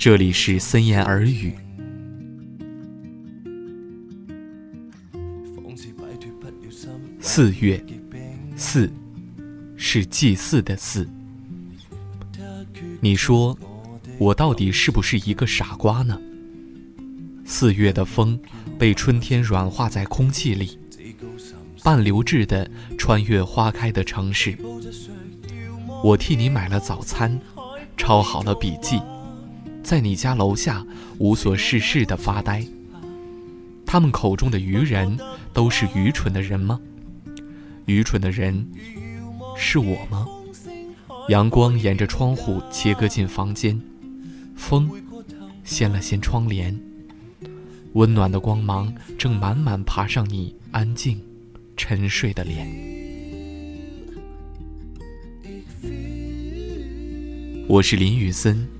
这里是森严耳语。四月，四，是祭祀的四。你说，我到底是不是一个傻瓜呢？四月的风被春天软化在空气里，半流质的穿越花开的城市。我替你买了早餐，抄好了笔记。在你家楼下无所事事的发呆。他们口中的愚人都是愚蠢的人吗？愚蠢的人是我吗？阳光沿着窗户切割进房间，风掀了掀窗帘，温暖的光芒正满满爬上你安静、沉睡的脸。我是林雨森。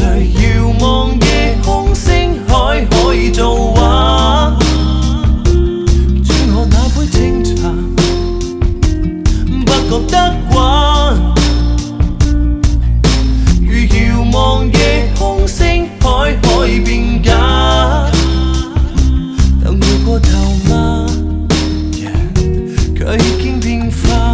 誰遙望夜空星海可以造畫？轉喝那杯清茶，不覺得寡。如遙望夜空星海可以變假，但回過頭嗎？人卻已經變化。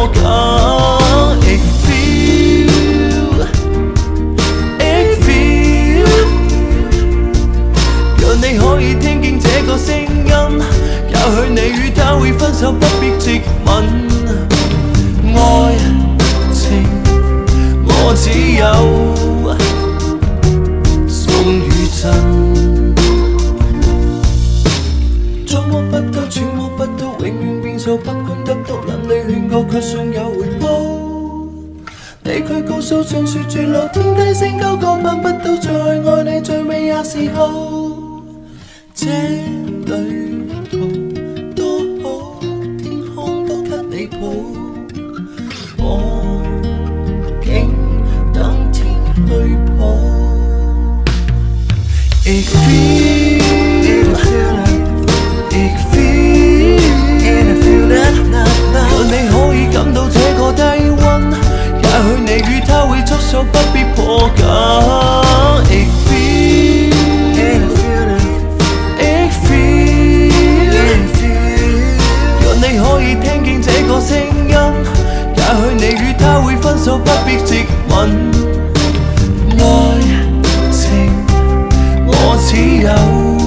我假亦 feel，亦 feel，若你可以聽見這個聲音，也許你與他會分手，不必接吻。愛情我只有宋雨震，捉摸不到。不管得到怎理劝告，却尚有回报。你却告诉想说绝路，天低升高高攀不到。再爱你最美也是好。这旅途多好，天空都给你抱，我竟等天去抱。他会分手，不必直吻。爱情，我只有。